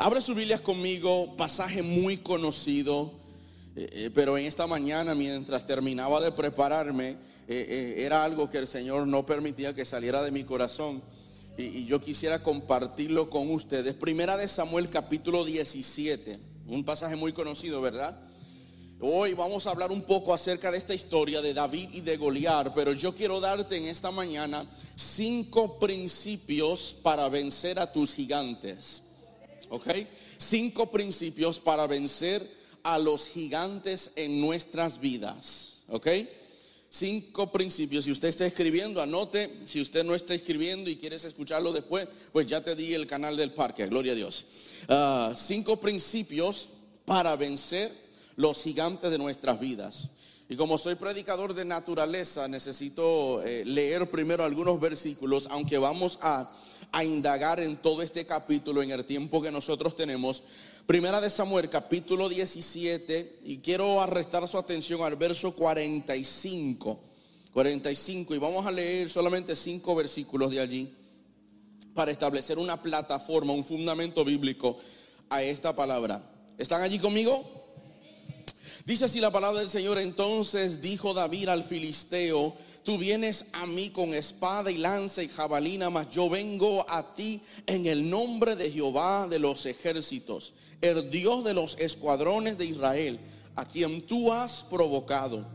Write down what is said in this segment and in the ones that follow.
Abre sus Biblias conmigo, pasaje muy conocido, eh, eh, pero en esta mañana mientras terminaba de prepararme, eh, era algo que el Señor no permitía que saliera de mi corazón y, y yo quisiera compartirlo con ustedes. Primera de Samuel capítulo 17, un pasaje muy conocido, ¿verdad? Hoy vamos a hablar un poco acerca de esta historia de David y de Goliat, pero yo quiero darte en esta mañana cinco principios para vencer a tus gigantes. ¿Ok? Cinco principios para vencer a los gigantes en nuestras vidas. ¿Ok? Cinco principios. Si usted está escribiendo, anote. Si usted no está escribiendo y quieres escucharlo después, pues ya te di el canal del parque. Gloria a Dios. Ah, cinco principios para vencer los gigantes de nuestras vidas. Y como soy predicador de naturaleza, necesito eh, leer primero algunos versículos, aunque vamos a a indagar en todo este capítulo en el tiempo que nosotros tenemos. Primera de Samuel, capítulo 17, y quiero arrestar su atención al verso 45. 45, y vamos a leer solamente cinco versículos de allí para establecer una plataforma, un fundamento bíblico a esta palabra. ¿Están allí conmigo? Dice así la palabra del Señor, entonces dijo David al filisteo, Tú vienes a mí con espada y lanza y jabalina, mas yo vengo a ti en el nombre de Jehová de los ejércitos, el Dios de los escuadrones de Israel, a quien tú has provocado.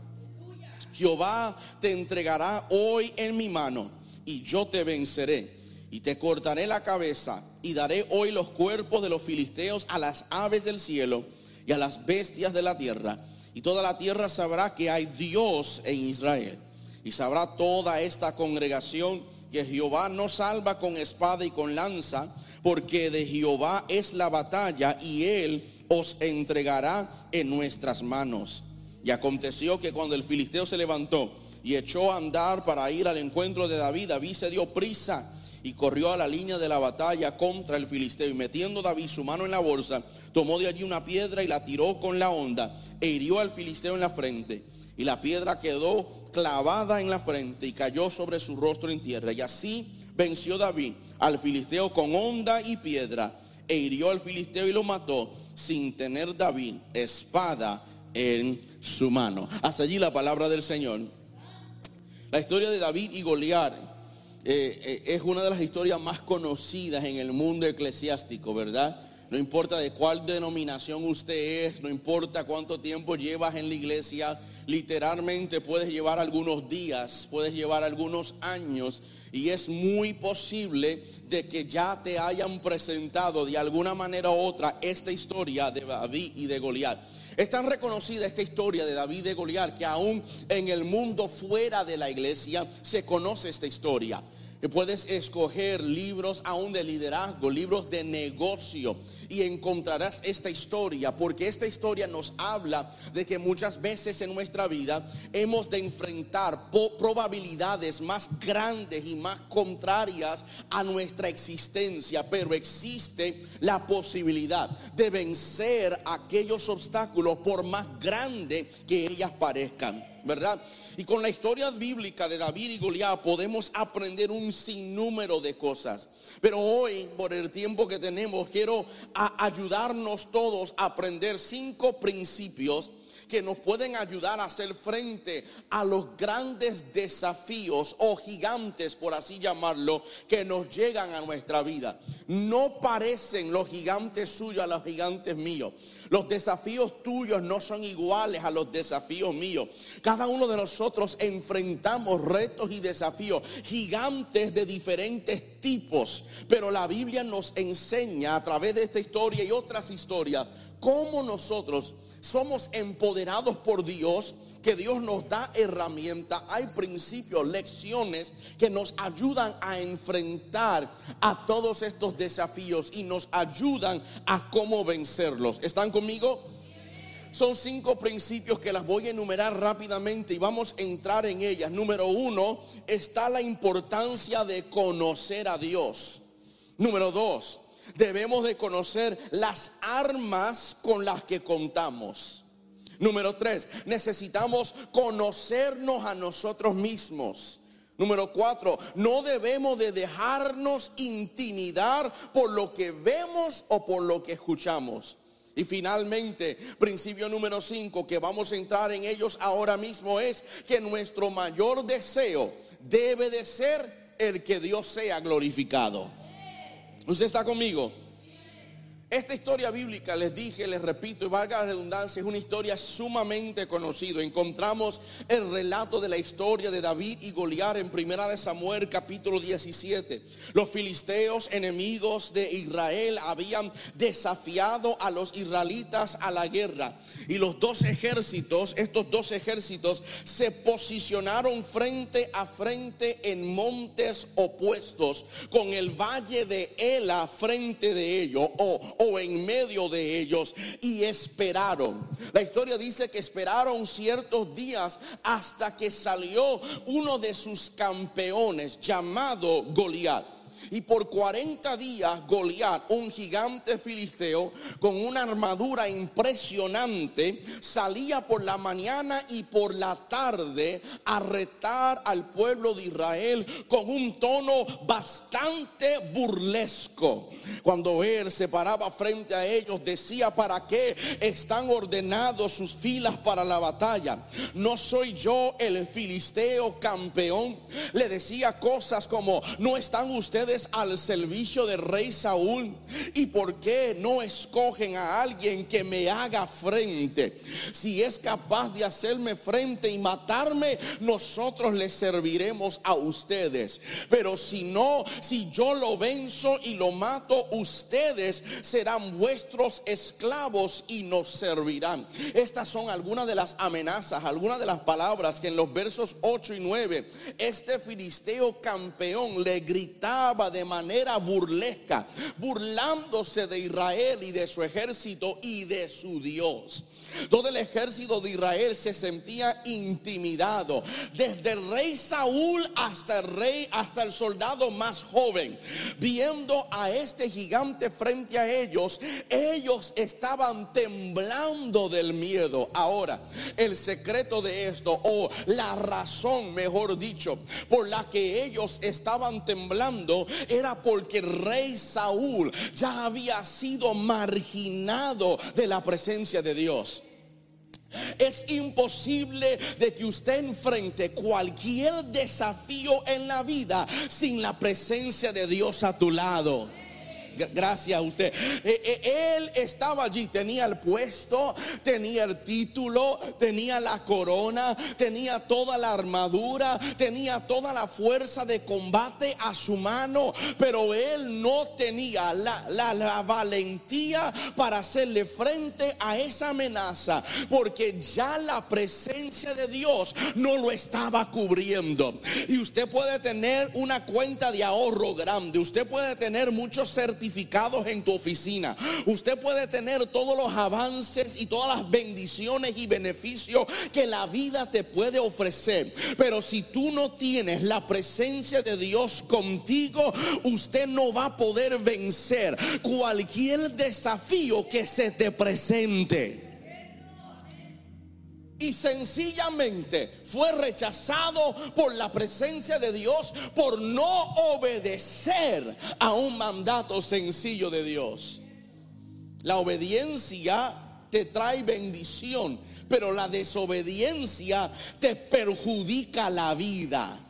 Jehová te entregará hoy en mi mano y yo te venceré y te cortaré la cabeza y daré hoy los cuerpos de los filisteos a las aves del cielo y a las bestias de la tierra. Y toda la tierra sabrá que hay Dios en Israel. Y sabrá toda esta congregación que Jehová no salva con espada y con lanza, porque de Jehová es la batalla y él os entregará en nuestras manos. Y aconteció que cuando el filisteo se levantó y echó a andar para ir al encuentro de David, David se dio prisa y corrió a la línea de la batalla contra el filisteo. Y metiendo David su mano en la bolsa, tomó de allí una piedra y la tiró con la onda e hirió al filisteo en la frente y la piedra quedó clavada en la frente y cayó sobre su rostro en tierra. Y así venció David al filisteo con honda y piedra e hirió al filisteo y lo mató sin tener David espada en su mano. Hasta allí la palabra del Señor. La historia de David y Goliat eh, eh, es una de las historias más conocidas en el mundo eclesiástico, ¿verdad? No importa de cuál denominación usted es, no importa cuánto tiempo llevas en la iglesia, literalmente puedes llevar algunos días, puedes llevar algunos años y es muy posible de que ya te hayan presentado de alguna manera u otra esta historia de David y de Goliat. Es tan reconocida esta historia de David y de Goliat que aún en el mundo fuera de la iglesia se conoce esta historia. Puedes escoger libros aún de liderazgo, libros de negocio y encontrarás esta historia, porque esta historia nos habla de que muchas veces en nuestra vida hemos de enfrentar probabilidades más grandes y más contrarias a nuestra existencia, pero existe la posibilidad de vencer aquellos obstáculos por más grandes que ellas parezcan, ¿verdad? Y con la historia bíblica de David y Goliat podemos aprender un sinnúmero de cosas. Pero hoy, por el tiempo que tenemos, quiero ayudarnos todos a aprender cinco principios que nos pueden ayudar a hacer frente a los grandes desafíos o gigantes, por así llamarlo, que nos llegan a nuestra vida. No parecen los gigantes suyos a los gigantes míos. Los desafíos tuyos no son iguales a los desafíos míos. Cada uno de nosotros enfrentamos retos y desafíos gigantes de diferentes tipos. Pero la Biblia nos enseña a través de esta historia y otras historias cómo nosotros somos empoderados por Dios, que Dios nos da herramientas, hay principios, lecciones que nos ayudan a enfrentar a todos estos desafíos y nos ayudan a cómo vencerlos. ¿Están conmigo? Son cinco principios que las voy a enumerar rápidamente y vamos a entrar en ellas. Número uno, está la importancia de conocer a Dios. Número dos, debemos de conocer las armas con las que contamos. Número tres, necesitamos conocernos a nosotros mismos. Número cuatro, no debemos de dejarnos intimidar por lo que vemos o por lo que escuchamos. Y finalmente, principio número cinco, que vamos a entrar en ellos ahora mismo, es que nuestro mayor deseo debe de ser el que Dios sea glorificado. ¿Usted está conmigo? Esta historia bíblica, les dije, les repito y valga la redundancia, es una historia sumamente conocida. Encontramos el relato de la historia de David y Goliat en Primera de Samuel capítulo 17. Los filisteos enemigos de Israel habían desafiado a los israelitas a la guerra y los dos ejércitos, estos dos ejércitos se posicionaron frente a frente en montes opuestos con el valle de Ela frente de ellos o en medio de ellos y esperaron. La historia dice que esperaron ciertos días hasta que salió uno de sus campeones llamado Goliat. Y por 40 días Goliat, un gigante filisteo con una armadura impresionante, salía por la mañana y por la tarde a retar al pueblo de Israel con un tono bastante burlesco. Cuando él se paraba frente a ellos, decía, ¿para qué están ordenados sus filas para la batalla? ¿No soy yo el filisteo campeón? Le decía cosas como, ¿no están ustedes al servicio del rey Saúl? ¿Y por qué no escogen a alguien que me haga frente? Si es capaz de hacerme frente y matarme, nosotros le serviremos a ustedes. Pero si no, si yo lo venzo y lo mato, ustedes serán vuestros esclavos y nos servirán. Estas son algunas de las amenazas, algunas de las palabras que en los versos 8 y 9 este filisteo campeón le gritaba de manera burlesca, burlándose de Israel y de su ejército y de su Dios. Todo el ejército de Israel se sentía intimidado, desde el rey Saúl hasta el rey, hasta el soldado más joven. Viendo a este gigante frente a ellos, ellos estaban temblando del miedo. Ahora, el secreto de esto, o la razón, mejor dicho, por la que ellos estaban temblando, era porque el rey Saúl ya había sido marginado de la presencia de Dios. Es imposible de que usted enfrente cualquier desafío en la vida sin la presencia de Dios a tu lado. Gracias a usted. Eh, eh, él estaba allí, tenía el puesto, tenía el título, tenía la corona, tenía toda la armadura, tenía toda la fuerza de combate a su mano, pero él no tenía la, la valentía para hacerle frente a esa amenaza, porque ya la presencia de Dios no lo estaba cubriendo. Y usted puede tener una cuenta de ahorro grande, usted puede tener muchos certificados en tu oficina. Usted puede tener todos los avances y todas las bendiciones y beneficios que la vida te puede ofrecer. Pero si tú no tienes la presencia de Dios contigo, usted no va a poder vencer cualquier desafío que se te presente y sencillamente fue rechazado por la presencia de Dios por no obedecer a un mandato sencillo de Dios. La obediencia te trae bendición, pero la desobediencia te perjudica la vida.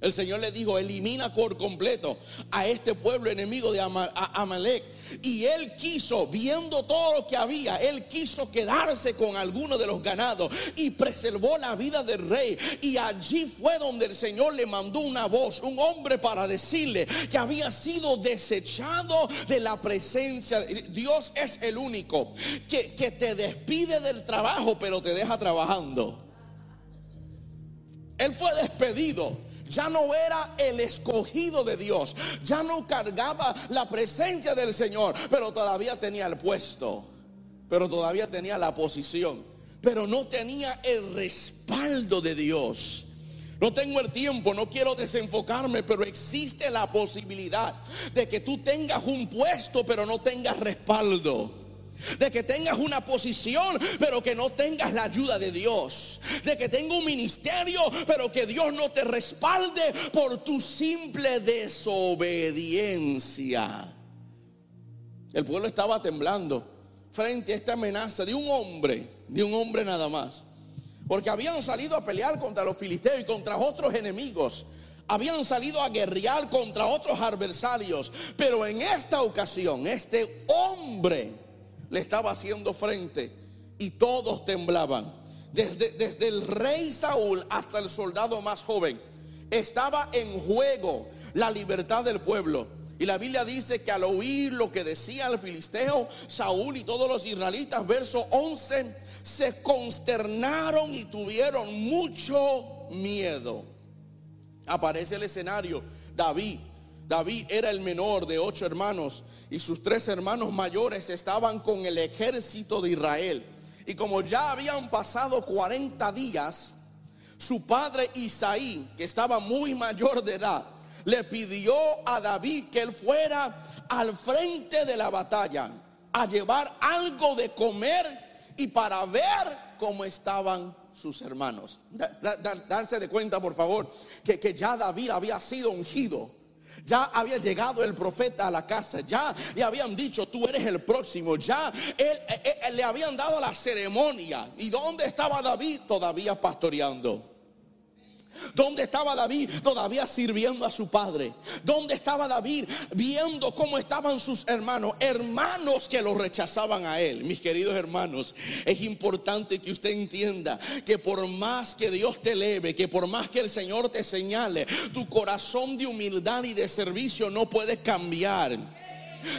El Señor le dijo, elimina por completo a este pueblo enemigo de Amalek. Y él quiso, viendo todo lo que había, él quiso quedarse con algunos de los ganados y preservó la vida del rey. Y allí fue donde el Señor le mandó una voz, un hombre para decirle que había sido desechado de la presencia. Dios es el único que, que te despide del trabajo, pero te deja trabajando. Él fue despedido ya no era el escogido de Dios, ya no cargaba la presencia del Señor, pero todavía tenía el puesto, pero todavía tenía la posición, pero no tenía el respaldo de Dios. No tengo el tiempo, no quiero desenfocarme, pero existe la posibilidad de que tú tengas un puesto, pero no tengas respaldo. De que tengas una posición, pero que no tengas la ayuda de Dios, de que tenga un ministerio, pero que Dios no te respalde por tu simple desobediencia. El pueblo estaba temblando frente a esta amenaza de un hombre, de un hombre nada más, porque habían salido a pelear contra los filisteos y contra otros enemigos. Habían salido a guerrear contra otros adversarios, pero en esta ocasión este hombre le estaba haciendo frente y todos temblaban. Desde, desde el rey Saúl hasta el soldado más joven, estaba en juego la libertad del pueblo. Y la Biblia dice que al oír lo que decía el filisteo, Saúl y todos los israelitas, verso 11, se consternaron y tuvieron mucho miedo. Aparece el escenario, David. David era el menor de ocho hermanos y sus tres hermanos mayores estaban con el ejército de Israel. Y como ya habían pasado 40 días, su padre Isaí, que estaba muy mayor de edad, le pidió a David que él fuera al frente de la batalla a llevar algo de comer y para ver cómo estaban sus hermanos. darse de cuenta, por favor, que, que ya David había sido ungido ya había llegado el profeta a la casa. Ya le habían dicho, tú eres el próximo. Ya él, le habían dado la ceremonia. ¿Y dónde estaba David? Todavía pastoreando. ¿Dónde estaba David todavía sirviendo a su padre? ¿Dónde estaba David viendo cómo estaban sus hermanos? Hermanos que lo rechazaban a él. Mis queridos hermanos, es importante que usted entienda que por más que Dios te eleve, que por más que el Señor te señale, tu corazón de humildad y de servicio no puede cambiar.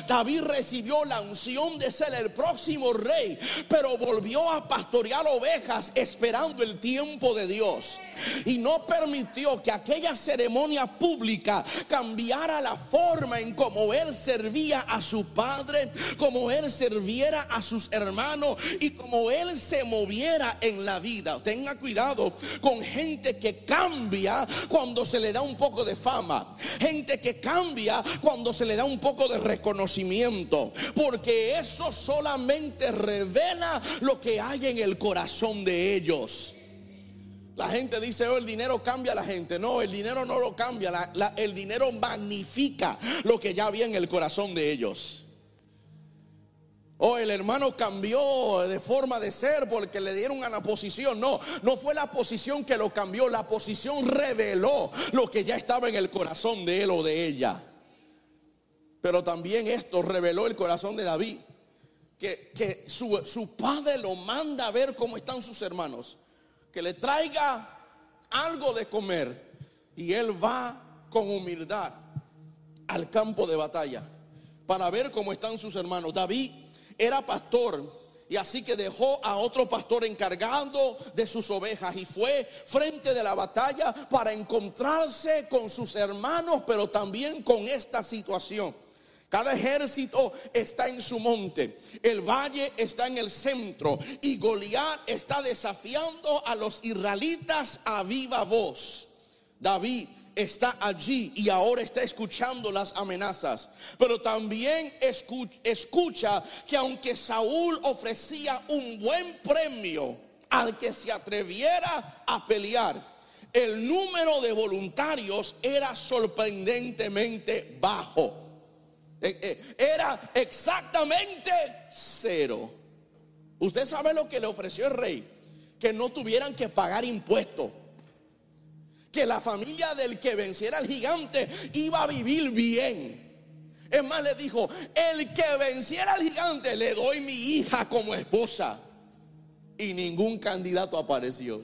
David recibió la unción de ser el próximo rey, pero volvió a pastorear ovejas esperando el tiempo de Dios. Y no permitió que aquella ceremonia pública cambiara la forma en cómo él servía a su padre, como él serviera a sus hermanos y como él se moviera en la vida. Tenga cuidado con gente que cambia cuando se le da un poco de fama, gente que cambia cuando se le da un poco de reconocimiento conocimiento, porque eso solamente revela lo que hay en el corazón de ellos. La gente dice, oh, el dinero cambia a la gente. No, el dinero no lo cambia. el dinero magnifica lo que ya había en el corazón de ellos. Oh, el hermano cambió de forma de ser porque le dieron a la posición. No, no fue la posición que lo cambió. La posición reveló lo que ya estaba en el corazón de él o de ella. Pero también esto reveló el corazón de David, que, su, su, padre lo manda a ver cómo están sus hermanos, que le traiga algo de comer y él va con humildad al campo de batalla para ver cómo están sus hermanos. David era pastor y así que dejó a otro pastor encargado de sus ovejas y fue frente de la batalla para encontrarse con sus hermanos, pero también con esta situación. Cada ejército está en su monte. El valle está en el centro. Y Goliat está desafiando a los israelitas a viva voz. David está allí y ahora está escuchando las amenazas. Pero también escucha, que aunque Saúl ofrecía un buen premio al que se atreviera a pelear, el número de voluntarios era sorprendentemente bajo. Eh, eh, era exactamente cero. Usted sabe lo que le ofreció el rey, que no tuvieran que pagar impuestos, que la familia del que venciera al gigante iba a vivir bien. Es más, le dijo, el que venciera al gigante le doy mi hija como esposa. Y ningún candidato apareció.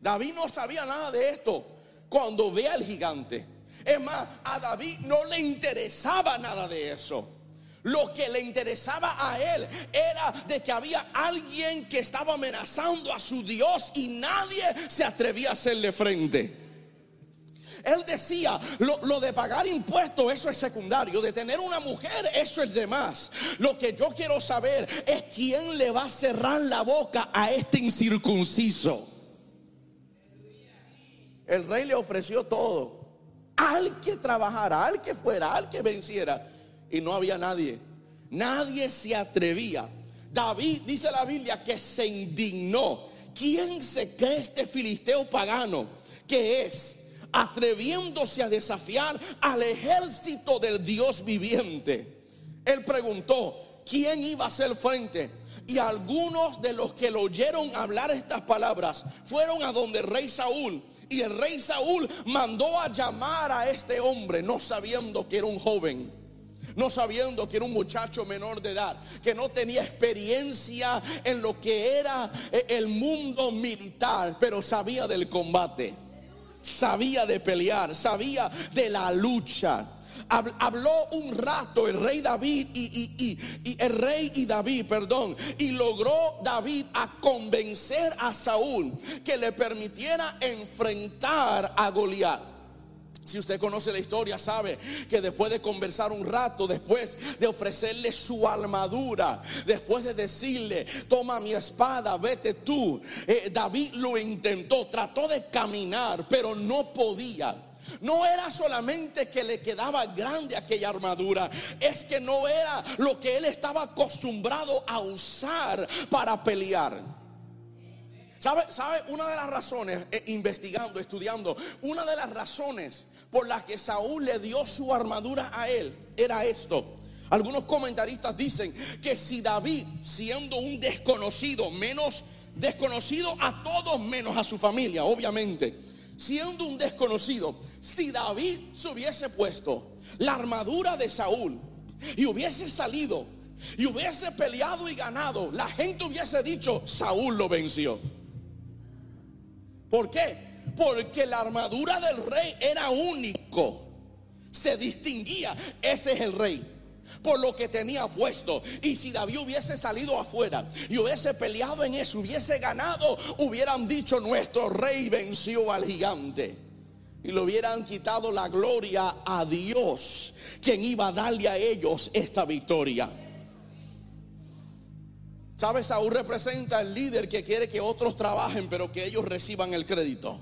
David no sabía nada de esto. Cuando ve al gigante, es más, a David no le interesaba nada de eso. Lo que le interesaba a él era de que había alguien que estaba amenazando a su Dios y nadie se atrevía a hacerle frente. Él decía, lo, de pagar impuestos, eso es secundario. De tener una mujer, eso es de más. Lo que yo quiero saber es quién le va a cerrar la boca a este incircunciso. El rey le ofreció todo al que trabajara, al que fuera, al que venciera. Y no había nadie, Nadie se atrevía. David dice la Biblia que se indignó. ¿Quién se cree este filisteo pagano? Que es atreviéndose a desafiar al ejército del Dios viviente. Él preguntó, ¿quién iba a ser frente? Y algunos de los que lo oyeron hablar estas palabras fueron a donde el rey Saúl. Y el rey Saúl mandó a llamar a este hombre, no sabiendo que era un joven, no sabiendo que era un muchacho menor de edad, que no tenía experiencia en lo que era eh, el mundo militar, pero sabía del combate, sabía de pelear, sabía de la lucha habló un rato el rey David y, el rey y David, perdón, y logró David a convencer a Saúl que le permitiera enfrentar a Goliat. Si usted conoce la historia, sabe que después de conversar un rato, después de ofrecerle su armadura, después de decirle, toma mi espada, vete tú, eh, David lo intentó, trató de caminar, pero no podía. No era solamente que le quedaba grande aquella armadura, es que no era lo que él estaba acostumbrado a usar para pelear. ¿Sabe? ¿Sabe? Una de las razones, eh, investigando, estudiando, una de las razones por las que Saúl le dio su armadura a él era esto. Algunos comentaristas dicen que si David, siendo un desconocido, menos desconocido a todos menos a su familia, obviamente, siendo un desconocido, si David se hubiese puesto la armadura de Saúl y hubiese salido y hubiese peleado y ganado, la gente hubiese dicho, Saúl lo venció. ¿Por qué? Porque la armadura del rey era único. Se distinguía, ese es el rey por lo que tenía puesto. Y si David hubiese salido afuera y hubiese peleado en eso, hubiese ganado, hubieran dicho nuestro rey venció al gigante. Y le hubieran quitado la gloria a Dios, quien iba a darle a ellos esta victoria. ¿Sabes? Saúl representa el líder que quiere que otros trabajen, pero que ellos reciban el crédito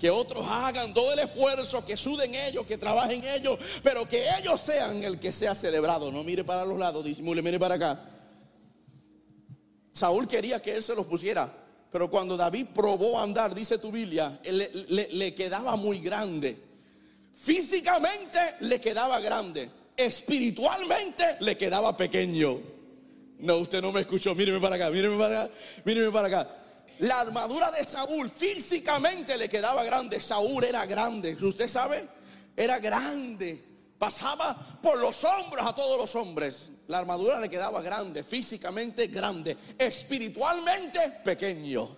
que otros hagan todo el esfuerzo, que suden ellos, que trabajen ellos, pero que ellos sean el que sea celebrado. No mire para los lados, disimule, mire para acá. Saúl quería que él se los pusiera, pero cuando David probó andar, dice tu Biblia, le, le quedaba muy grande. Físicamente le quedaba grande, espiritualmente le quedaba pequeño. No, usted no me escuchó, míreme para acá, míreme para acá, míreme para acá. La armadura de Saúl físicamente le quedaba grande. Saúl era grande. ¿Usted sabe? Era grande. Pasaba por los hombros a todos los hombres. La armadura le quedaba grande, físicamente grande, espiritualmente pequeño.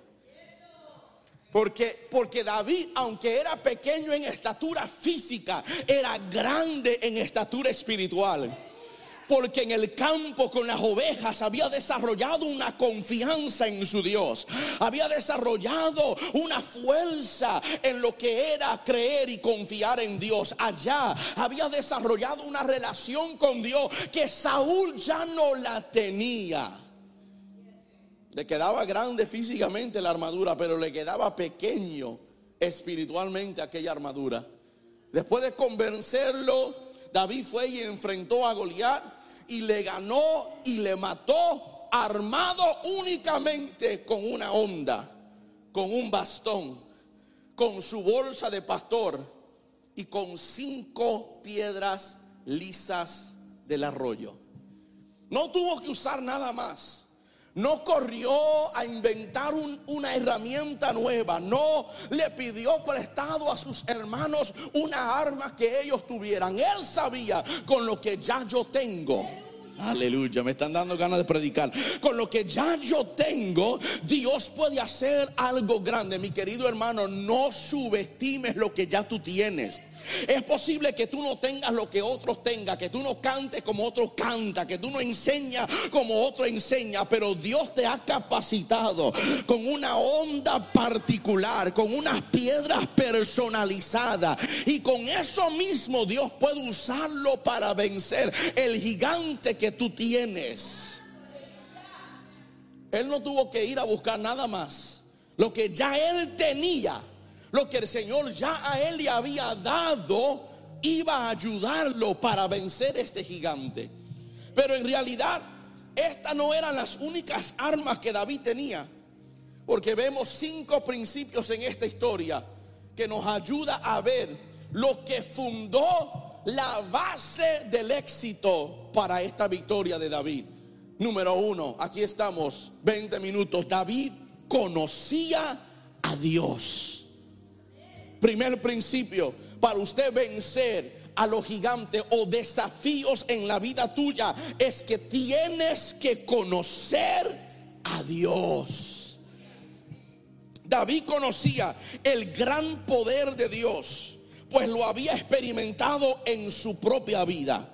Porque, porque David, aunque era pequeño en estatura física, era grande en estatura espiritual porque en el campo con las ovejas había desarrollado una confianza en su Dios, había desarrollado una fuerza en lo que era creer y confiar en Dios. Allá había desarrollado una relación con Dios que Saúl ya no la tenía. Le quedaba grande físicamente la armadura, pero le quedaba pequeño espiritualmente aquella armadura. Después de convencerlo, David fue y enfrentó a Goliat y le ganó y le mató armado únicamente con una onda, con un bastón, con su bolsa de pastor y con cinco piedras lisas del arroyo. No tuvo que usar nada más. No corrió a inventar una herramienta nueva. No le pidió prestado a sus hermanos una arma que ellos tuvieran. Él sabía con lo que ya yo tengo. Aleluya, me están dando ganas de predicar. Con lo que ya yo tengo, Dios puede hacer algo grande. Mi querido hermano, no subestimes lo que ya tú tienes. Es posible que tú no tengas lo que otros tengan, que tú no cantes como otros canta, que tú no enseñas como otro enseña, pero Dios te ha capacitado con una onda particular, con unas piedras personalizadas y con eso mismo Dios puede usarlo para vencer el gigante que tú tienes. Él no tuvo que ir a buscar nada más. Lo que ya él tenía lo que el Señor ya a él le había dado iba a ayudarlo para vencer este gigante. Pero en realidad, estas no eran las únicas armas que David tenía. Porque vemos cinco principios en esta historia que nos ayuda a ver lo que fundó la base del éxito para esta victoria de David. Número uno, aquí estamos, 20 minutos. David conocía a Dios. Primer principio, para usted vencer a los gigantes o desafíos en la vida tuya, es que tienes que conocer a Dios. David conocía el gran poder de Dios, pues lo había experimentado en su propia vida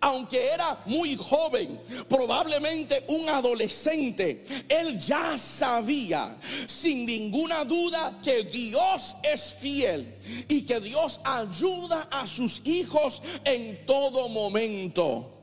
aunque era muy joven, probablemente un adolescente, él ya sabía sin ninguna duda que Dios es fiel y que Dios ayuda a sus hijos en todo momento.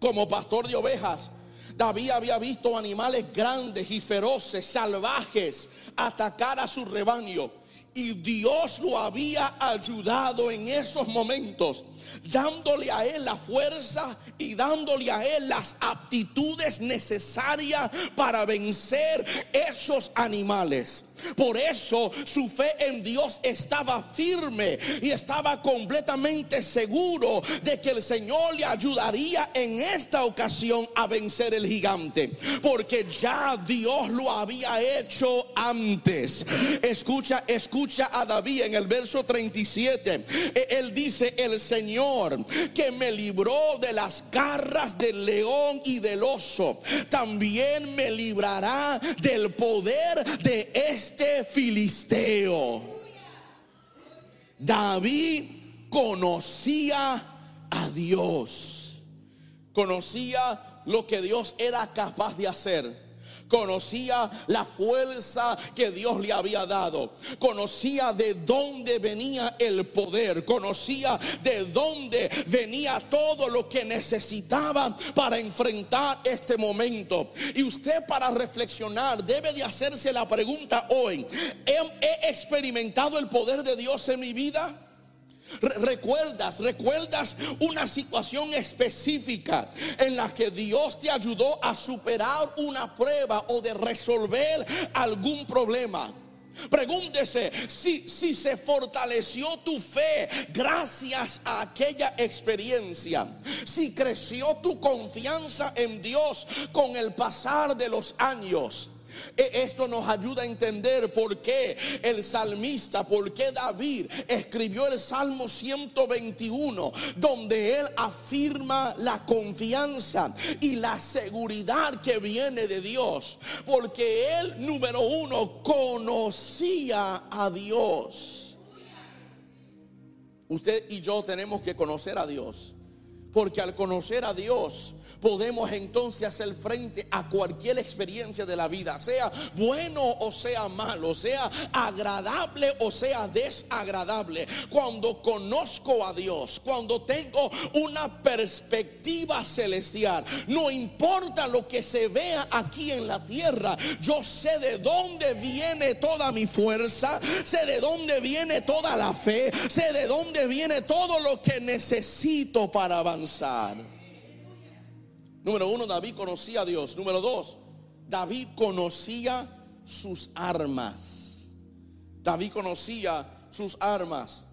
Como pastor de ovejas, David había visto animales grandes y feroces, salvajes, atacar a su rebaño. Y Dios lo había ayudado en esos momentos dándole a él la fuerza y dándole a él las aptitudes necesarias para vencer esos animales. Por eso su fe en Dios estaba firme y estaba completamente seguro de que el Señor le ayudaría en esta ocasión a vencer el gigante. Porque ya Dios lo había hecho antes. Escucha, escucha a David en el verso 37. E, él dice, el Señor que me libró de las garras del león y del oso, también me librará del poder de este este filisteo. David conocía a Dios, conocía lo que Dios era capaz de hacer conocía la fuerza que Dios le había dado, conocía de dónde venía el poder, conocía de dónde venía todo lo que necesitaba para enfrentar este momento. Y usted para reflexionar debe de hacerse la pregunta hoy, ¿he experimentado el poder de Dios en mi vida? Recuerdas, recuerdas una situación específica en la que Dios te ayudó a superar una prueba o de resolver algún problema. Pregúntese si, si se fortaleció tu fe gracias a aquella experiencia. Si creció tu confianza en Dios con el pasar de los años. E, esto nos ayuda a entender por qué el salmista, por qué David escribió el Salmo 121, donde él afirma la confianza y la seguridad que viene de Dios. Porque él, número uno, conocía a Dios. Usted y yo tenemos que conocer a Dios. Porque al conocer a Dios, podemos entonces hacer frente a cualquier experiencia de la vida, sea bueno o sea malo, sea agradable o sea desagradable. Cuando conozco a Dios, cuando tengo una perspectiva celestial, no importa lo que se vea aquí en la tierra, yo sé de dónde viene toda mi fuerza, sé de dónde viene toda la fe, sé de dónde viene todo lo que necesito para avanzar. Número uno, David conocía a Dios. Número dos, David conocía sus armas. David conocía sus armas.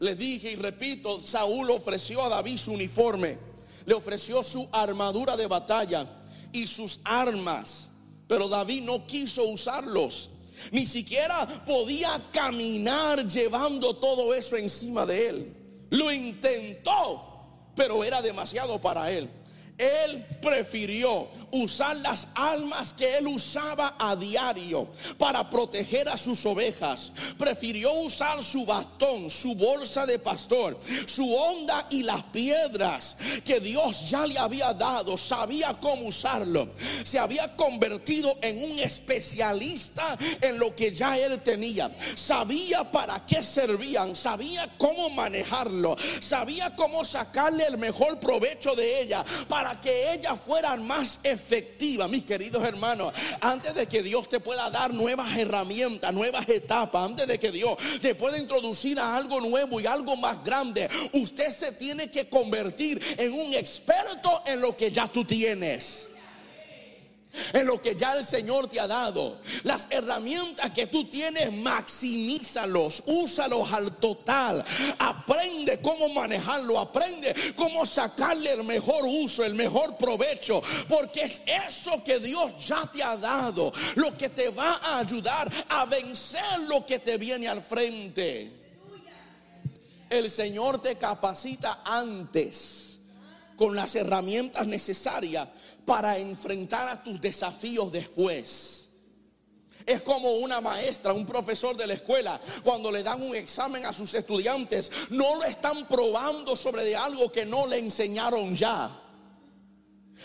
Les dije y repito, Saúl ofreció a David su uniforme, le ofreció su armadura de batalla y sus armas, pero David no quiso usarlos. Ni siquiera podía caminar llevando todo eso encima de él. Lo intentó, pero era demasiado para él. Él prefirió usar las almas que él usaba a diario para proteger a sus ovejas. Prefirió usar su bastón, su bolsa de pastor, su onda y las piedras que Dios ya le había dado. Sabía cómo usarlo. Se había convertido en un especialista en lo que ya él tenía. Sabía para qué servían. Sabía cómo manejarlo. Sabía cómo sacarle el mejor provecho de ella. Para para que ellas fueran más efectivas, mis queridos hermanos. Antes de que Dios te pueda dar nuevas herramientas, nuevas etapas, antes de que Dios te pueda introducir a algo nuevo y algo más grande, usted se tiene que convertir en un experto en lo que ya tú tienes en lo que ya el Señor te ha dado. Las herramientas que tú tienes, maximízalos, úsalos al total. Aprende cómo manejarlo, aprende cómo sacarle el mejor uso, el mejor provecho, porque es eso que Dios ya te ha dado, lo que te va a ayudar a vencer lo que te viene al frente. El Señor te capacita antes con las herramientas necesarias para enfrentar a tus desafíos después. Es como una maestra, un profesor de la escuela, cuando le dan un examen a sus estudiantes, no lo están probando sobre de algo que no le enseñaron ya.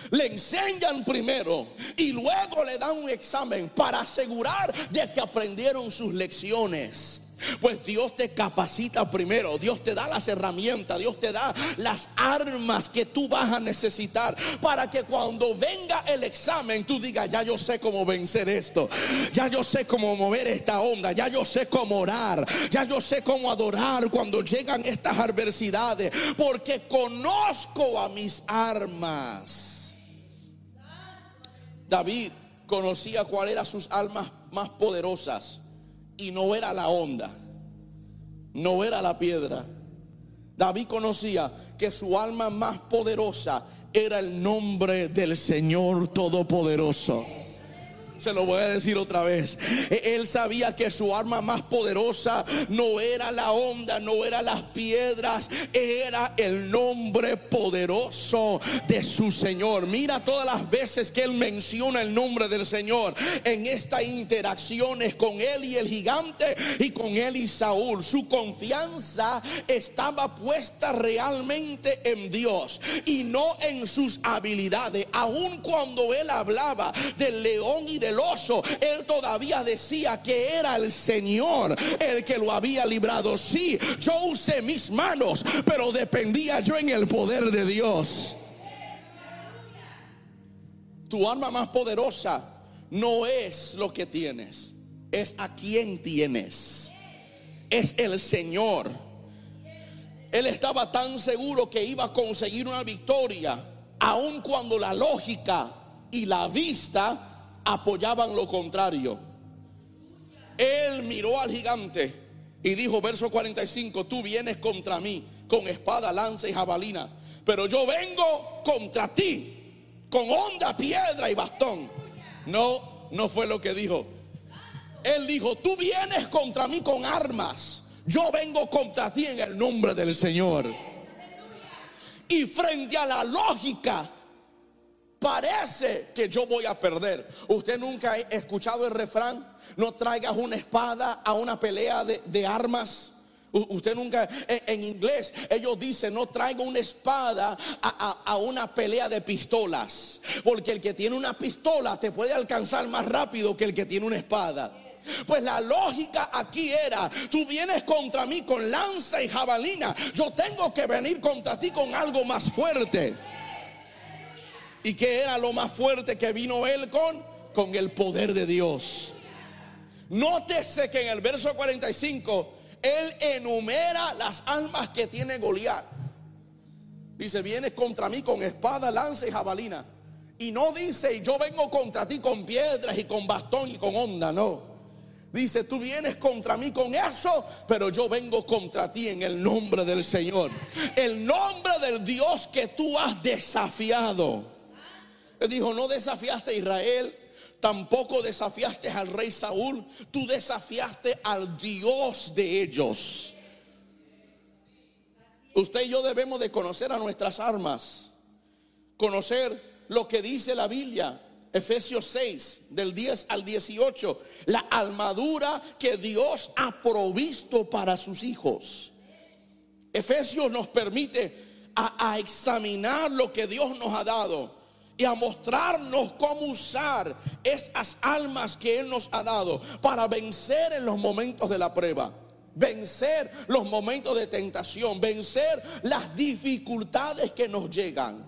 Le enseñan primero y luego le dan un examen para asegurar de que aprendieron sus lecciones. Pues Dios te capacita primero, Dios te da las herramientas, Dios te da las armas que tú vas a necesitar para que cuando venga el examen tú digas, ya yo sé cómo vencer esto, ya yo sé cómo mover esta onda, ya yo sé cómo orar, ya yo sé cómo adorar cuando llegan estas adversidades, porque conozco a mis armas. David conocía cuáles eran sus armas más poderosas y no era la onda, no era la piedra. David conocía que su alma más poderosa era el nombre del Señor Todopoderoso. Se lo voy a decir otra vez. E, él sabía que su arma más poderosa no era la onda, no era las piedras, era el nombre poderoso de su Señor. Mira todas las veces que él menciona el nombre del Señor en estas interacciones con él y el gigante y con él y Saúl. Su confianza estaba puesta realmente en Dios y no en sus habilidades. Aun cuando él hablaba del león y de oso, él todavía decía que era el Señor el que lo había librado. Sí, yo usé mis manos, pero dependía yo en el poder de Dios. Tu arma más poderosa no es lo que tienes, es a quien tienes. Es el Señor. Él estaba tan seguro que iba a conseguir una victoria, aun cuando la lógica y la vista apoyaban lo contrario. Él miró al gigante y dijo, verso 45, tú vienes contra mí con espada, lanza y jabalina, pero yo vengo contra ti con honda, piedra y bastón. No, no fue lo que dijo. Él dijo, tú vienes contra mí con armas, yo vengo contra ti en el nombre del Señor. Y frente a la lógica, parece que yo voy a perder. Usted nunca ha escuchado el refrán, no traigas una espada a una pelea de, armas. Usted nunca, en, inglés, ellos dicen, no traiga una espada a, a, una pelea de pistolas. Porque el que tiene una pistola te puede alcanzar más rápido que el que tiene una espada. Pues la lógica aquí era, tú vienes contra mí con lanza y jabalina, yo tengo que venir contra ti con algo más fuerte. ¿Y qué era lo más fuerte que vino él con? Con el poder de Dios. Nótese que en el verso 45 él enumera las almas que tiene Goliat. Dice, vienes contra mí con espada, lanza y jabalina. Y no dice, yo vengo contra ti con piedras y con bastón y con onda, no. Dice, tú vienes contra mí con eso, pero yo vengo contra ti en el nombre del Señor. El nombre del Dios que tú has desafiado. Dijo, no desafiaste a Israel, tampoco desafiaste al rey Saúl, tú desafiaste al Dios de ellos. Usted y yo debemos de conocer a nuestras armas, conocer lo que dice la Biblia, Efesios 6, del 10 al 18, la armadura que Dios ha provisto para sus hijos. Efesios nos permite a examinar lo que Dios nos ha dado y a mostrarnos cómo usar esas almas que Él nos ha dado para vencer en los momentos de la prueba. Vencer los momentos de tentación, vencer las dificultades que nos llegan.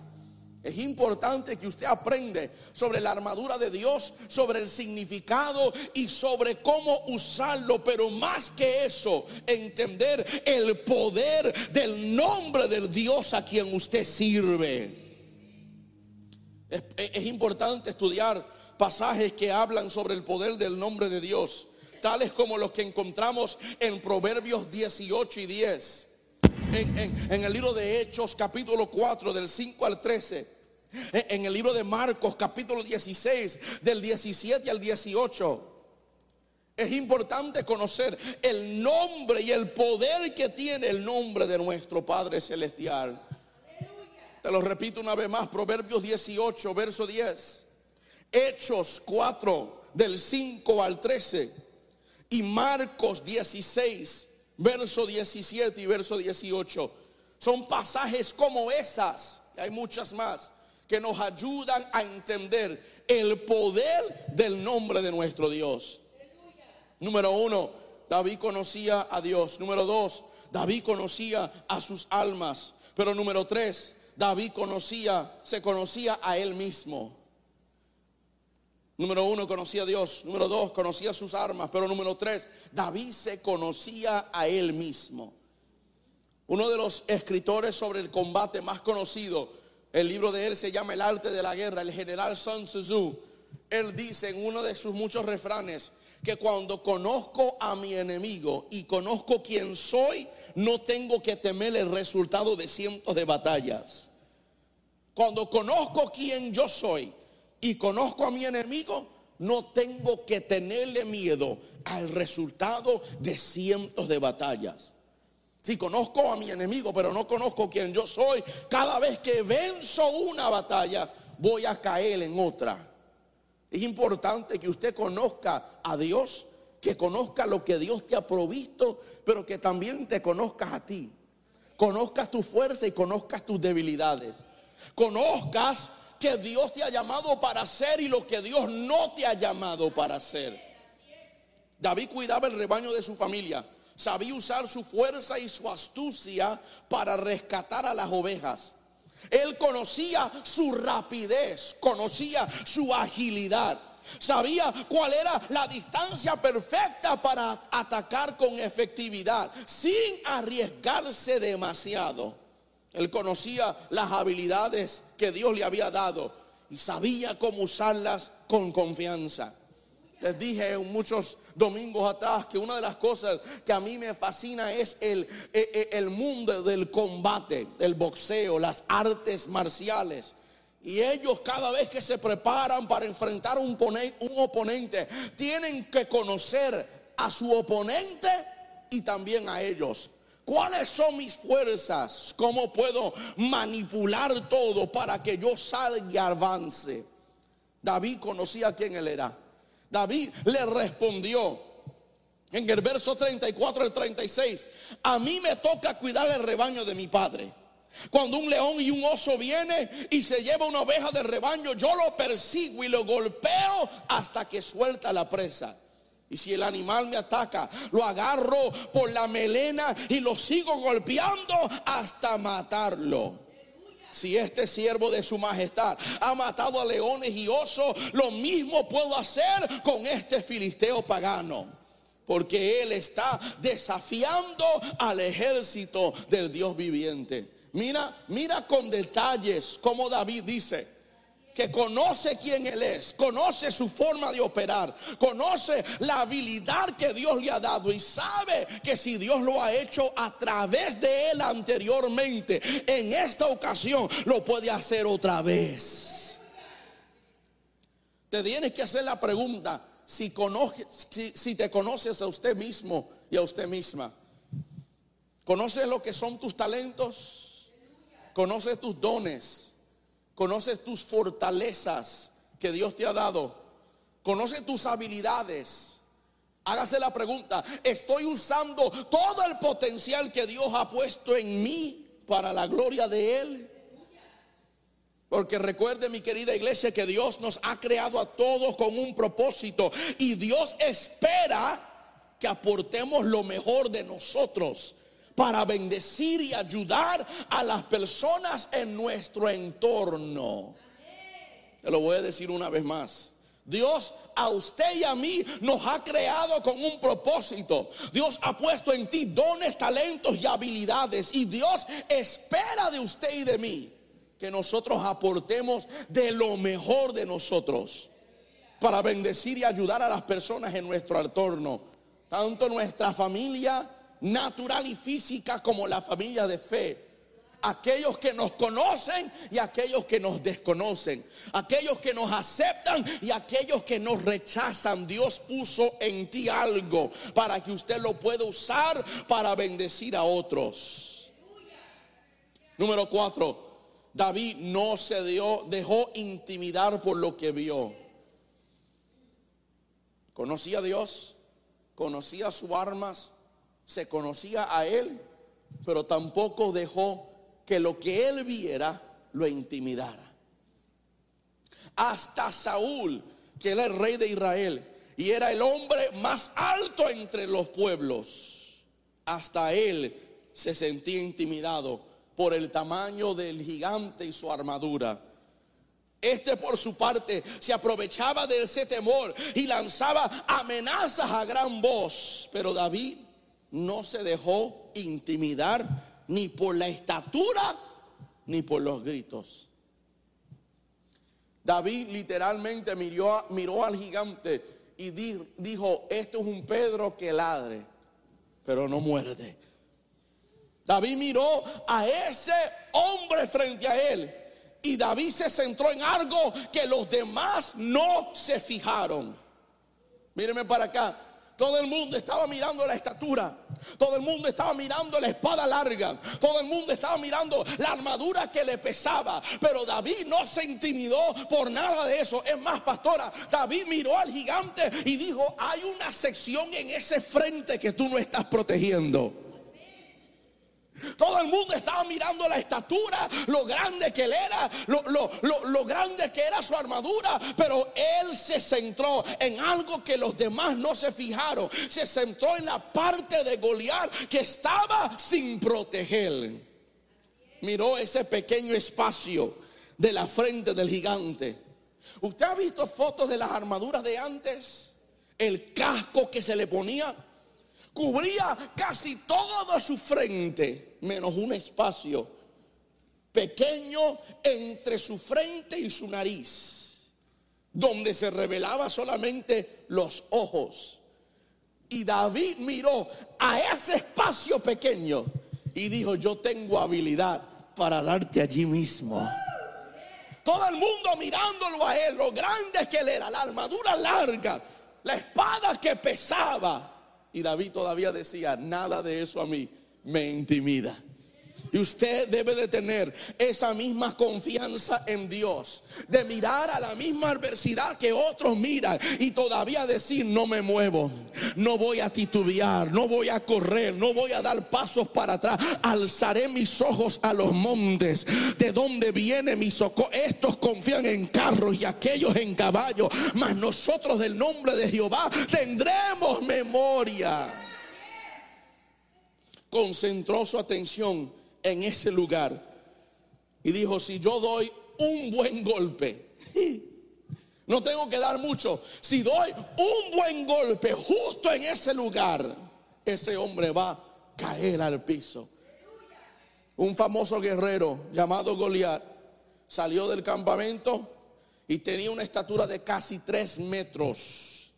Es importante que usted aprende sobre la armadura de Dios, sobre el significado y sobre cómo usarlo, pero más que eso, entender el poder del nombre del Dios a quien usted sirve. Es, importante estudiar pasajes que hablan sobre el poder del nombre de Dios, tales como los que encontramos en Proverbios 18 y 10. En, en, en, el libro de Hechos capítulo 4 del 5 al 13 en el libro de Marcos capítulo 16 del 17 al 18. Es importante conocer el nombre y el poder que tiene el nombre de nuestro Padre Celestial. Te lo repito una vez más, Proverbios 18, verso 10. Hechos 4, del 5 al 13. Y Marcos 16, verso 17 y verso 18. Son pasajes como esas, y hay muchas más, que nos ayudan a entender el poder del nombre de nuestro Dios. Número uno, David conocía a Dios. Número dos, David conocía a sus almas. Pero número tres, David conocía, se conocía a él mismo. Número uno, conocía a Dios. Número dos, conocía sus armas. Pero número tres, David se conocía a él mismo. Uno de los escritores sobre el combate más conocido, el libro de él se llama El arte de la guerra, el general Sun Tzu. Él dice en uno de sus muchos refranes que cuando conozco a mi enemigo y conozco quién soy, no tengo que temer el resultado de cientos de batallas. Cuando conozco quién yo soy y conozco a mi enemigo, no tengo que tenerle miedo al resultado de cientos de batallas. Si conozco a mi enemigo, pero no conozco quién yo soy, cada vez que venzo una batalla, voy a caer en otra. Es importante que usted conozca a Dios, que conozca lo que Dios te ha provisto, pero que también te conozcas a ti. Conozcas tu fuerza y conozcas tus debilidades. Conozcas que Dios te ha llamado para hacer y lo que Dios no te ha llamado para hacer. David cuidaba el rebaño de su familia sabía usar su fuerza y su astucia para rescatar a las ovejas. Él conocía su rapidez, conocía su agilidad. Sabía cuál era la distancia perfecta para atacar con efectividad, sin arriesgarse demasiado. Él conocía las habilidades que Dios le había dado y sabía cómo usarlas con confianza. Les dije muchos domingos atrás que una de las cosas que a mí me fascina es el, e, e, el, mundo del combate, el boxeo, las artes marciales. Y ellos cada vez que se preparan para enfrentar un, un oponente, tienen que conocer a su oponente y también a ellos. ¿Cuáles son mis fuerzas? ¿Cómo puedo manipular todo para que yo salga y avance? David conocía quién él era. David le respondió en el verso 34 al 36, a mí me toca cuidar el rebaño de mi padre. Cuando un león y un oso viene y se lleva una oveja del rebaño, yo lo persigo y lo golpeo hasta que suelta la presa. Y si el animal me ataca, lo agarro por la melena y lo sigo golpeando hasta matarlo si este siervo de su majestad ha matado a leones y osos, lo mismo puedo hacer con este filisteo pagano. Porque él está desafiando al ejército del Dios viviente. Mira, mira con detalles como David dice, que conoce quién Él es, conoce su forma de operar, conoce la habilidad que Dios le ha dado y sabe que si Dios lo ha hecho a través de Él anteriormente, en esta ocasión lo puede hacer otra vez. Te tienes que hacer la pregunta si, si, te conoces a usted mismo y a usted misma. ¿Conoces lo que son tus talentos? ¿Conoces tus dones? Conoces tus fortalezas que Dios te ha dado. Conoces tus habilidades. Hágase la pregunta, ¿estoy usando todo el potencial que Dios ha puesto en mí para la gloria de Él? Porque recuerde mi querida iglesia que Dios nos ha creado a todos con un propósito y Dios espera que aportemos lo mejor de nosotros para bendecir y ayudar a las personas en nuestro entorno. Te lo voy a decir una vez más. Dios a usted y a mí nos ha creado con un propósito. Dios ha puesto en ti dones, talentos y habilidades. Y Dios espera de usted y de mí que nosotros aportemos de lo mejor de nosotros para bendecir y ayudar a las personas en nuestro entorno. Tanto nuestra familia natural y física como la familia de fe aquellos que nos conocen y aquellos que nos desconocen, aquellos que nos aceptan y aquellos que nos rechazan. Dios puso en ti algo para que usted lo pueda usar para bendecir a otros. Número cuatro, David no se dio, dejó intimidar por lo que vio. Conocía a Dios, conocía sus armas, se conocía a él, pero tampoco dejó que lo que él viera lo intimidara. Hasta Saúl, que era el rey de Israel y era el hombre más alto entre los pueblos, hasta él se sentía intimidado por el tamaño del gigante y su armadura. Este por su parte se aprovechaba de ese temor y lanzaba amenazas a gran voz. Pero David no se dejó intimidar ni por la estatura, ni por los gritos. David literalmente miró, al gigante y dijo, esto es un Pedro que ladre, pero no muerde. David miró a ese hombre frente a él y David se centró en algo que los demás no se fijaron. Míreme para acá. Todo el mundo estaba mirando la estatura. Todo el mundo estaba mirando la espada larga. Todo el mundo estaba mirando la armadura que le pesaba. Pero David no se intimidó por nada de eso. Es más, pastora, David miró al gigante y dijo, hay una sección en ese frente que tú no estás protegiendo. Todo el mundo estaba mirando la estatura, lo grande que él era, lo, grande que era su armadura, pero él se centró en algo que los demás no se fijaron. Se centró en la parte de Goliat que estaba sin proteger. Miró ese pequeño espacio de la frente del gigante. ¿Usted ha visto fotos de las armaduras de antes? El casco que se le ponía cubría casi toda su frente, menos un espacio pequeño entre su frente y su nariz, donde se revelaba solamente los ojos. Y David miró a ese espacio pequeño y dijo, yo tengo habilidad para darte allí mismo. Todo el mundo mirándolo a él, lo grande que él era, la armadura larga, la espada que pesaba. Y David todavía decía, nada de eso a mí me intimida. Y usted debe de tener esa misma confianza en Dios, de mirar a la misma adversidad que otros miran y todavía decir, no me muevo, no voy a titubear, no voy a correr, no voy a dar pasos para atrás, alzaré mis ojos a los montes, de donde viene mi socorro. Estos confían en carros y aquellos en caballos, mas nosotros del nombre de Jehová tendremos memoria. Concentró su atención en ese lugar. Y dijo, si yo doy un buen golpe, no tengo que dar mucho, si doy un buen golpe justo en ese lugar, ese hombre va a caer al piso. Un famoso guerrero llamado Goliat salió del campamento y tenía una estatura de casi tres metros.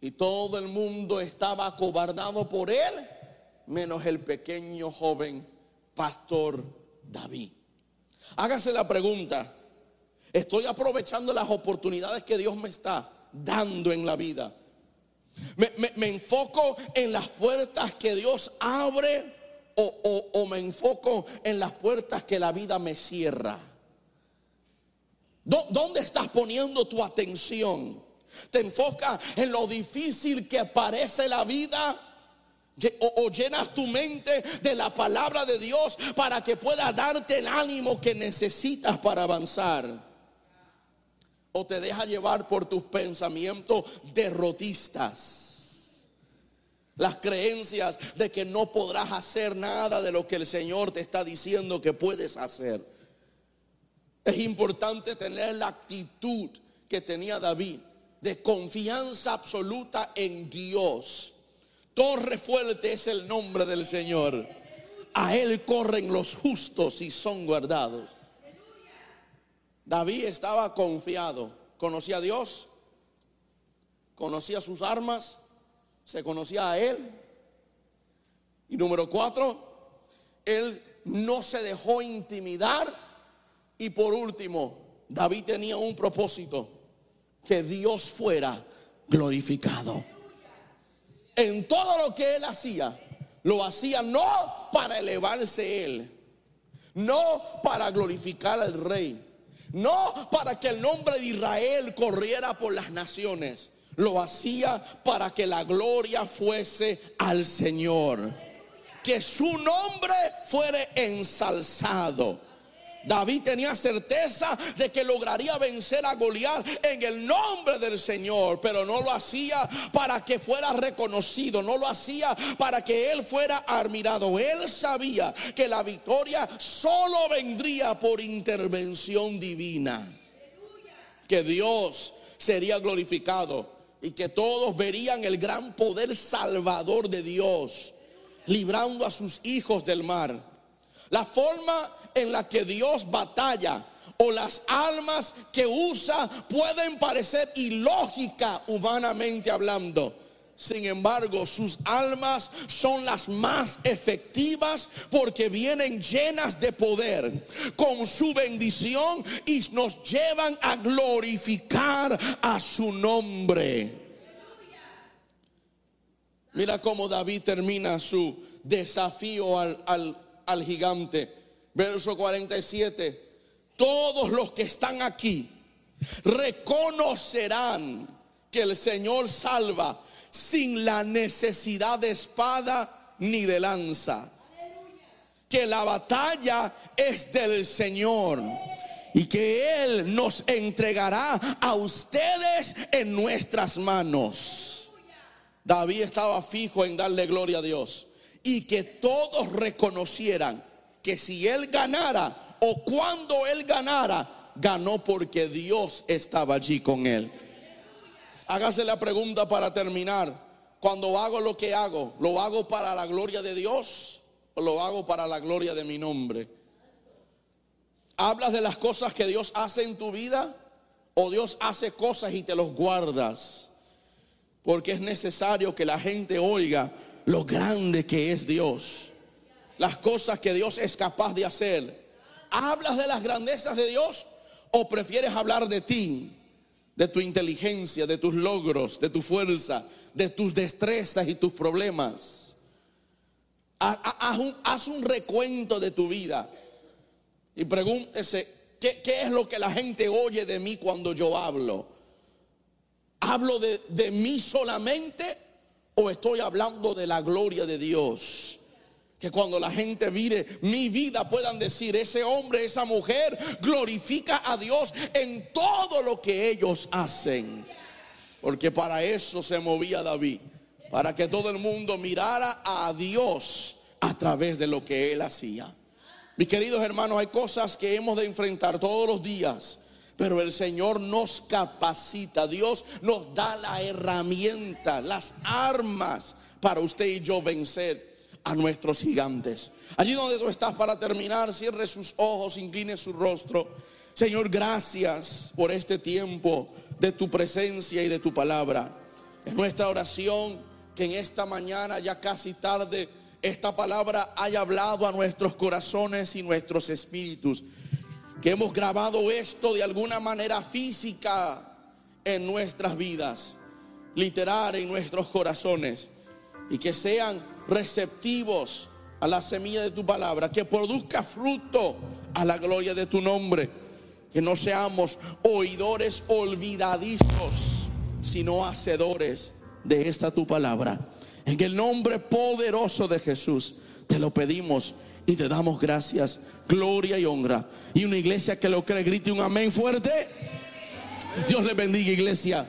Y todo el mundo estaba acobardado por él, menos el pequeño joven pastor David. Hágase la pregunta, ¿estoy aprovechando las oportunidades que Dios me está dando en la vida? ¿Me, enfoco en las puertas que Dios abre o, o me enfoco en las puertas que la vida me cierra? ¿Dónde estás poniendo tu atención? ¿Te enfoca en lo difícil que parece la vida? O, llenas tu mente de la palabra de Dios para que pueda darte el ánimo que necesitas para avanzar. O te deja llevar por tus pensamientos derrotistas. Las creencias de que no podrás hacer nada de lo que el Señor te está diciendo que puedes hacer. Es importante tener la actitud que tenía David de confianza absoluta en Dios. Torre fuerte es el nombre del Señor. A Él corren los justos y son guardados. David estaba confiado. Conocía a Dios, conocía sus armas, se conocía a Él. Y número cuatro, Él no se dejó intimidar. Y por último, David tenía un propósito, que Dios fuera glorificado. En todo lo que Él hacía, lo hacía no para elevarse Él, no para glorificar al rey, no para que el nombre de Israel corriera por las naciones. Lo hacía para que la gloria fuese al Señor. Que su nombre fuere ensalzado. David tenía certeza de que lograría vencer a Goliat en el nombre del Señor, pero no lo hacía para que fuera reconocido, no lo hacía para que él fuera admirado. Él sabía que la victoria solo vendría por intervención divina. Que Dios sería glorificado y que todos verían el gran poder salvador de Dios, librando a sus hijos del mar. La forma en la que Dios batalla o las almas que usa pueden parecer ilógica humanamente hablando. Sin embargo, sus almas son las más efectivas porque vienen llenas de poder con su bendición y nos llevan a glorificar a su nombre. Mira cómo David termina su desafío al, al gigante. Verso 47. Todos los que están aquí reconocerán que el Señor salva sin la necesidad de espada ni de lanza. Que la batalla es del Señor y que Él nos entregará a ustedes en nuestras manos. David estaba fijo en darle gloria a Dios y que todos reconocieran que si él ganara o cuando él ganara, ganó porque Dios estaba allí con él. Hágase la pregunta para terminar. Cuando hago lo que hago, ¿lo hago para la gloria de Dios o lo hago para la gloria de mi nombre? ¿Hablas de las cosas que Dios hace en tu vida o Dios hace cosas y te los guardas? Porque es necesario que la gente oiga lo grande que es Dios, las cosas que Dios es capaz de hacer. ¿Hablas de las grandezas de Dios o prefieres hablar de ti, de tu inteligencia, de tus logros, de tu fuerza, de tus destrezas y tus problemas? Haz un, recuento de tu vida y pregúntese, ¿qué, es lo que la gente oye de mí cuando yo hablo? ¿Hablo de, de mí solamente o estoy hablando de la gloria de Dios? Que cuando la gente mire mi vida puedan decir, ese hombre, esa mujer glorifica a Dios en todo lo que ellos hacen. Porque para eso se movía David, para que todo el mundo mirara a Dios a través de lo que él hacía. Mis queridos hermanos, hay cosas que hemos de enfrentar todos los días pero el Señor nos capacita, Dios nos da la herramienta, las armas para usted y yo vencer a nuestros gigantes. Allí donde tú estás para terminar, cierre sus ojos, incline su rostro. Señor, gracias por este tiempo de tu presencia y de tu palabra. Es nuestra oración que en esta mañana, ya casi tarde, esta palabra haya hablado a nuestros corazones y nuestros espíritus que hemos grabado esto de alguna manera física en nuestras vidas, literal en nuestros corazones, y que sean receptivos a la semilla de tu palabra, que produzca fruto a la gloria de tu nombre, que no seamos oidores olvidadizos, sino hacedores de esta tu palabra. En el nombre poderoso de Jesús, te lo pedimos y te damos gracias, gloria y honra. Y una iglesia que lo cree, grite un amén fuerte. Dios le bendiga, iglesia.